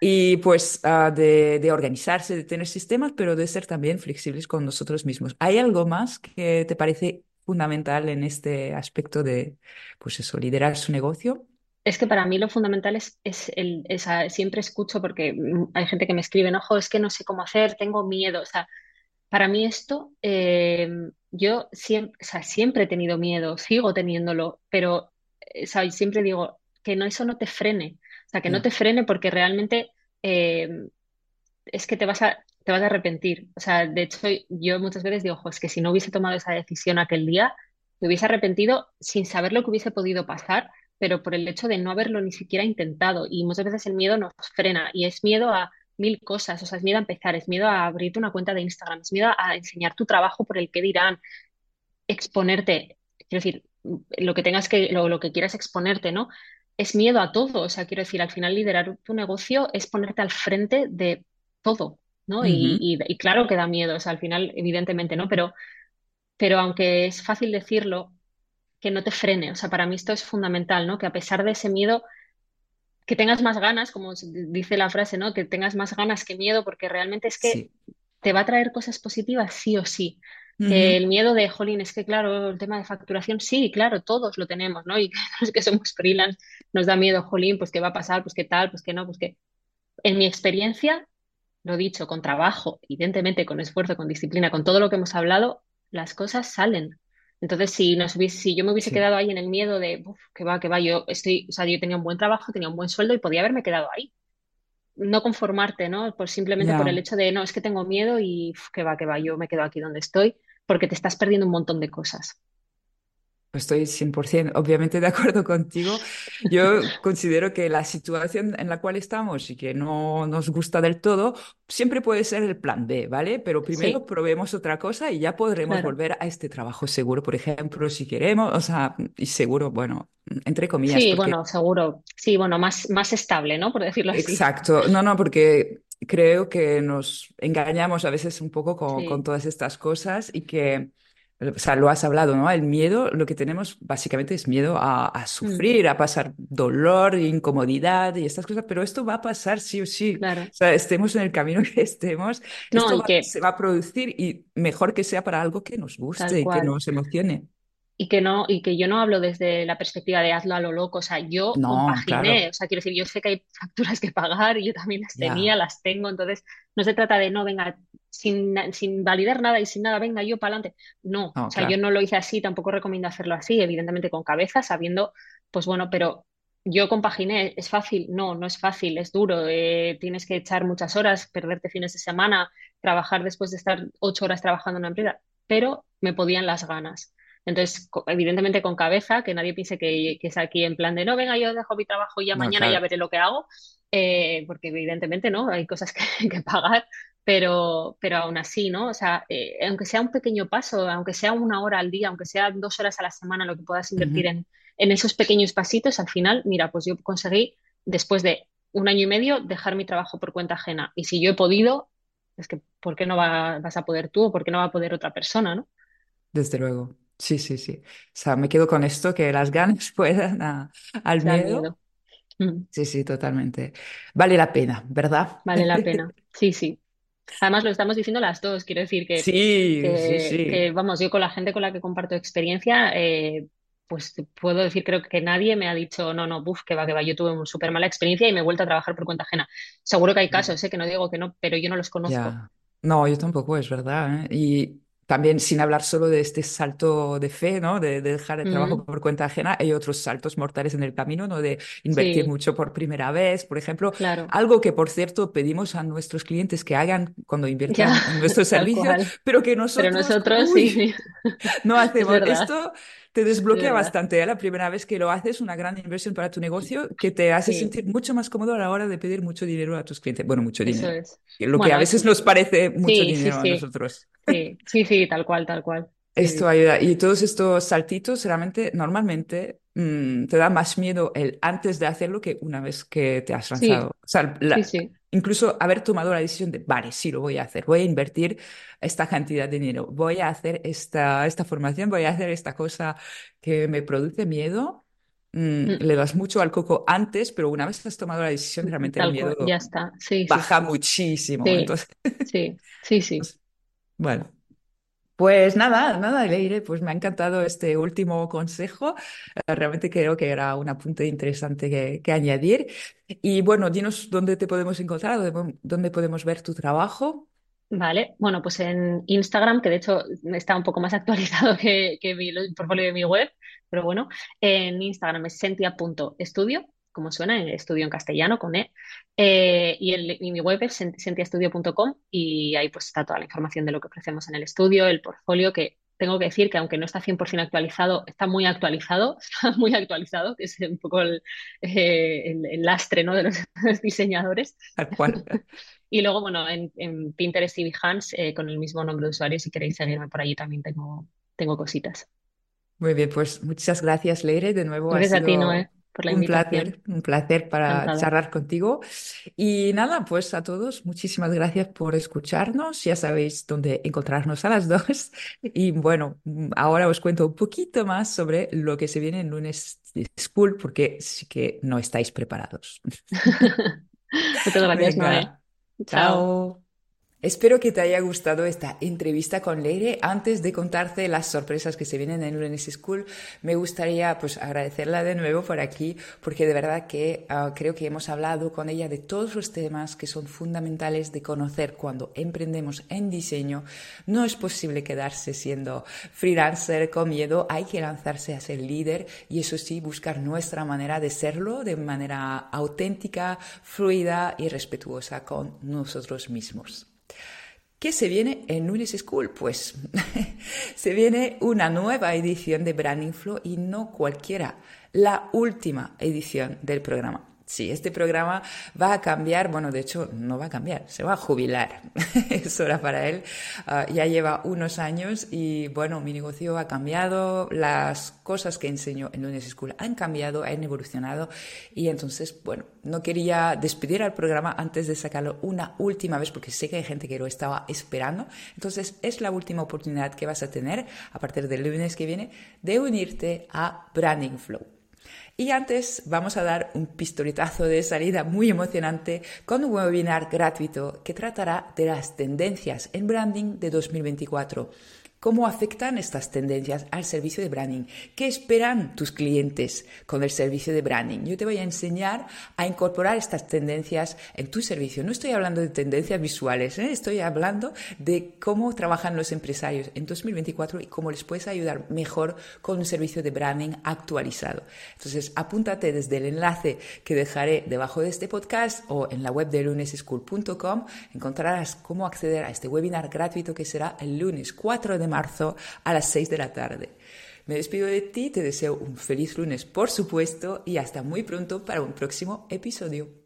Y pues ah, de, de organizarse, de tener sistemas, pero de ser también flexibles con nosotros mismos. ¿Hay algo más que te parece fundamental en este aspecto de, pues eso, liderar su negocio? Es que para mí lo fundamental es, es el, siempre escucho porque mm, hay gente que me escribe, ojo, es que no sé cómo hacer, tengo miedo. O sea, para mí esto, eh, yo siempre, o sea, siempre he tenido miedo, sigo teniéndolo, pero eh, o sea, siempre digo que no, eso no te frene. O sea, que no te frene porque realmente eh, es que te vas a, te vas a arrepentir. O sea, de hecho, yo muchas veces digo, "Jo, es que si no hubiese tomado esa decisión aquel día, me hubiese arrepentido sin saber lo que hubiese podido pasar, pero por el hecho de no haberlo ni siquiera intentado. Y muchas veces el miedo nos frena y es miedo a mil cosas. O sea, es miedo a empezar, es miedo a abrirte una cuenta de Instagram, es miedo a enseñar tu trabajo por el que dirán, exponerte. Quiero decir, lo que tengas que, lo, lo que quieras exponerte, ¿no? Es miedo a todo. O sea, quiero decir, al final liderar tu negocio es ponerte al frente de todo, ¿no? Y, y claro que da miedo, o sea, al final, evidentemente, ¿no? Pero, pero aunque es fácil decirlo, que no te frene. O sea, para mí esto es fundamental, ¿no? Que a pesar de ese miedo, que tengas más ganas, como dice la frase, ¿no? Que tengas más ganas que miedo, porque realmente es que Sí. te va a traer cosas positivas sí o sí. Ujú, el miedo de, jolín, es que claro, el tema de facturación, sí, claro, todos lo tenemos, ¿no? Y los que somos freelance nos da miedo, jolín, pues qué va a pasar, pues qué tal, pues qué no, pues qué. En mi experiencia, lo dicho, con trabajo, evidentemente, con esfuerzo, con disciplina, con todo lo que hemos hablado, las cosas salen. Entonces, si nos hubiese, si yo me hubiese Sí. quedado ahí en el miedo de, uff, que va, que va, yo estoy, o sea, yo tenía un buen trabajo, tenía un buen sueldo y podía haberme quedado ahí no conformarte, ¿no? Pues simplemente por el hecho de, no, es que tengo miedo y uf, que va, que va, yo me quedo aquí donde estoy, porque te estás perdiendo un montón de cosas. Estoy 100% obviamente de acuerdo contigo. Yo considero que la situación en la cual estamos y que no nos gusta del todo, siempre puede ser el plan B, ¿vale? Pero primero Sí, probemos otra cosa y ya podremos claro. volver a este trabajo seguro, por ejemplo, si queremos, o sea, y seguro, bueno, entre comillas, Sí, porque bueno, seguro. Sí, bueno, más, más estable, ¿no? Por decirlo así. Exacto, no, no, porque creo que nos engañamos a veces un poco con, todas estas cosas y que, o sea, lo has hablado, ¿no? El miedo, lo que tenemos básicamente es miedo a, a Mm, sufrir, a pasar dolor, incomodidad y estas cosas, pero esto va a pasar sí o sí. claro. O sea, estemos en el camino que estemos, No, esto va- que se va a producir y mejor que sea para algo que nos guste y que nos emocione. Y que no, y que yo no hablo desde la perspectiva de hazlo a lo loco, o sea, yo No, compaginé, claro, o sea, quiero decir, yo sé que hay facturas que pagar y yo también las tenía, las tengo, entonces no se trata de no, venga, sin, sin validar nada y sin nada, venga, yo para adelante. No, o sea, yo no lo hice así, tampoco recomiendo hacerlo así, evidentemente con cabeza, sabiendo, pues bueno, pero yo compaginé, ¿es fácil? No, no es fácil, es duro, eh, tienes que echar muchas horas, perderte fines de semana, trabajar después de estar ocho horas trabajando en una empresa, pero me podían las ganas. Entonces, evidentemente con cabeza, que nadie piense que, que es aquí en plan de, no, venga, yo dejo mi trabajo y ya no, mañana ya claro. veré lo que hago, eh, porque evidentemente, ¿no? Hay cosas que, que pagar, pero, pero aún así, ¿no? O sea, eh, aunque sea un pequeño paso, aunque sea una hora al día, aunque sea dos horas a la semana, lo que puedas invertir en, en esos pequeños pasitos, al final, mira, pues yo conseguí, después de un año y medio, dejar mi trabajo por cuenta ajena. Y si yo he podido, es que, ¿por qué no va- vas a poder tú o por qué no va a poder otra persona, ¿no? Desde luego. Sí, sí, sí. O sea, me quedo con esto, que las ganas puedan a- al Da miedo. miedo. Mm. Sí, sí, totalmente. Vale la pena, ¿verdad? Vale la pena. Sí, sí. Además lo estamos diciendo las dos. Quiero decir que, Sí, sí, que, que, sí. vamos, yo con la gente con la que comparto experiencia, eh, pues te puedo decir, creo que nadie me ha dicho, no, no, buf, que va, que va, yo tuve una súper mala experiencia y me he vuelto a trabajar por cuenta ajena. Seguro que hay Ya. casos, sé que no digo que no, pero yo no los conozco. Ya. No, yo tampoco, es verdad, ¿eh? Y también sin hablar solo de este salto de fe, ¿no? De, de dejar el trabajo Mm, por cuenta ajena, hay otros saltos mortales en el camino, ¿no? De invertir sí, mucho por primera vez, por ejemplo. claro. Algo que, por cierto, pedimos a nuestros clientes que hagan cuando Ya, inviertan en nuestros servicios, cual. pero que Pero nosotros, uy, sí, no hacemos. Esto te es desbloquea bastante, ¿eh? La primera vez que lo haces, una gran inversión para tu negocio que te hace Sí, sentir mucho más cómodo a la hora de pedir mucho dinero a tus clientes. Bueno, mucho dinero. es. Lo que a veces es, nos parece mucho dinero a nosotros. sí, sí, sí, tal cual, tal cual. Esto ayuda. Y todos estos saltitos realmente, normalmente, mm, te da más miedo el antes de hacerlo que una vez que te has lanzado. Sí, O sea, sí, la- sí. Incluso haber tomado la decisión de, vale, sí, lo voy a hacer. Voy a invertir esta cantidad de dinero. Voy a hacer esta, esta formación. Voy a hacer esta cosa que me produce miedo. Mm, Mm, le das mucho al coco antes, pero una vez has tomado la decisión, realmente el cual, ya miedo está. Sí, baja sí. muchísimo. Sí, Entonces, sí, sí, sí. pues, bueno. Pues nada, nada, Leire, pues me ha encantado este último consejo. Eh, Realmente creo que era un apunte interesante que, añadir. Y bueno, dinos dónde te podemos encontrar, dónde, podemos ver tu trabajo. Vale, bueno, pues en Instagram, que de hecho está un poco más actualizado que, que mi, portfolio de mi web, pero bueno, en Instagram es sentia.estudio, como suena, en estudio en castellano con E, Eh, y, el- y mi web es sent- sentiastudio.com y ahí pues está toda la información de lo que ofrecemos en el estudio, el portfolio, que tengo que decir que aunque no está 100% actualizado, está muy actualizado, está muy actualizado, que es un poco el, eh, el- el lastre, ¿no? de los diseñadores. Tal cual. Y luego, bueno, en, en Pinterest y Behance, eh, con el mismo nombre de usuario, si queréis seguirme por allí también tengo, tengo cositas. Muy bien, pues muchas gracias, Leire. De nuevo ha Gracias a ti, Noé, sido por la un invitación. placer, un placer para Encantada. charlar contigo. Y nada, pues a todos, muchísimas gracias por escucharnos. Ya sabéis dónde encontrarnos a las dos. Y bueno, mm, ahora os cuento un poquito más sobre lo que se viene en Lunes School, porque sí que no estáis preparados. Muchas gracias, Noé. Chao. Espero que te haya gustado esta entrevista con Leire. Antes de contarte las sorpresas que se vienen en Lunes School, me gustaría pues agradecerla de nuevo por aquí, porque de verdad que ah, creo que hemos hablado con ella de todos los temas que son fundamentales de conocer cuando emprendemos en diseño. No es posible quedarse siendo freelancer con miedo, hay que lanzarse a ser líder y eso sí, buscar nuestra manera de serlo de manera auténtica, fluida y respetuosa con nosotros mismos. ¿Qué se viene en Lunes School? Pues se viene una nueva edición de Branding Flow y no cualquiera, la última edición del programa. Sí, este programa va a cambiar, bueno, de hecho no va a cambiar, se va a jubilar. es hora para él. Ah, ya lleva unos años y bueno, mi negocio ha cambiado, las cosas que enseño en Lunes School han cambiado, han evolucionado y entonces, bueno, no quería despedir al programa antes de sacarlo una última vez porque sé que hay gente que lo estaba esperando. Entonces es la última oportunidad que vas a tener a partir del lunes que viene de unirte a Branding Flow. Y antes vamos a dar un pistoletazo de salida muy emocionante con un webinar gratuito que tratará de las tendencias en branding de 2024 ¿Cómo afectan estas tendencias al servicio de branding? ¿Qué esperan tus clientes con el servicio de branding? Yo te voy a enseñar a incorporar estas tendencias en tu servicio. No estoy hablando de tendencias visuales, ¿eh? estoy hablando de cómo trabajan los empresarios en 2024 y cómo les puedes ayudar mejor con un servicio de branding actualizado. Entonces, apúntate desde el enlace que dejaré debajo de este podcast o en la web de luneseschool.com. Encontrarás cómo acceder a este webinar gratuito que será el lunes 4 de marzo a las 6 de la tarde. Me despido de ti, te deseo un feliz lunes por supuesto y hasta muy pronto para un próximo episodio.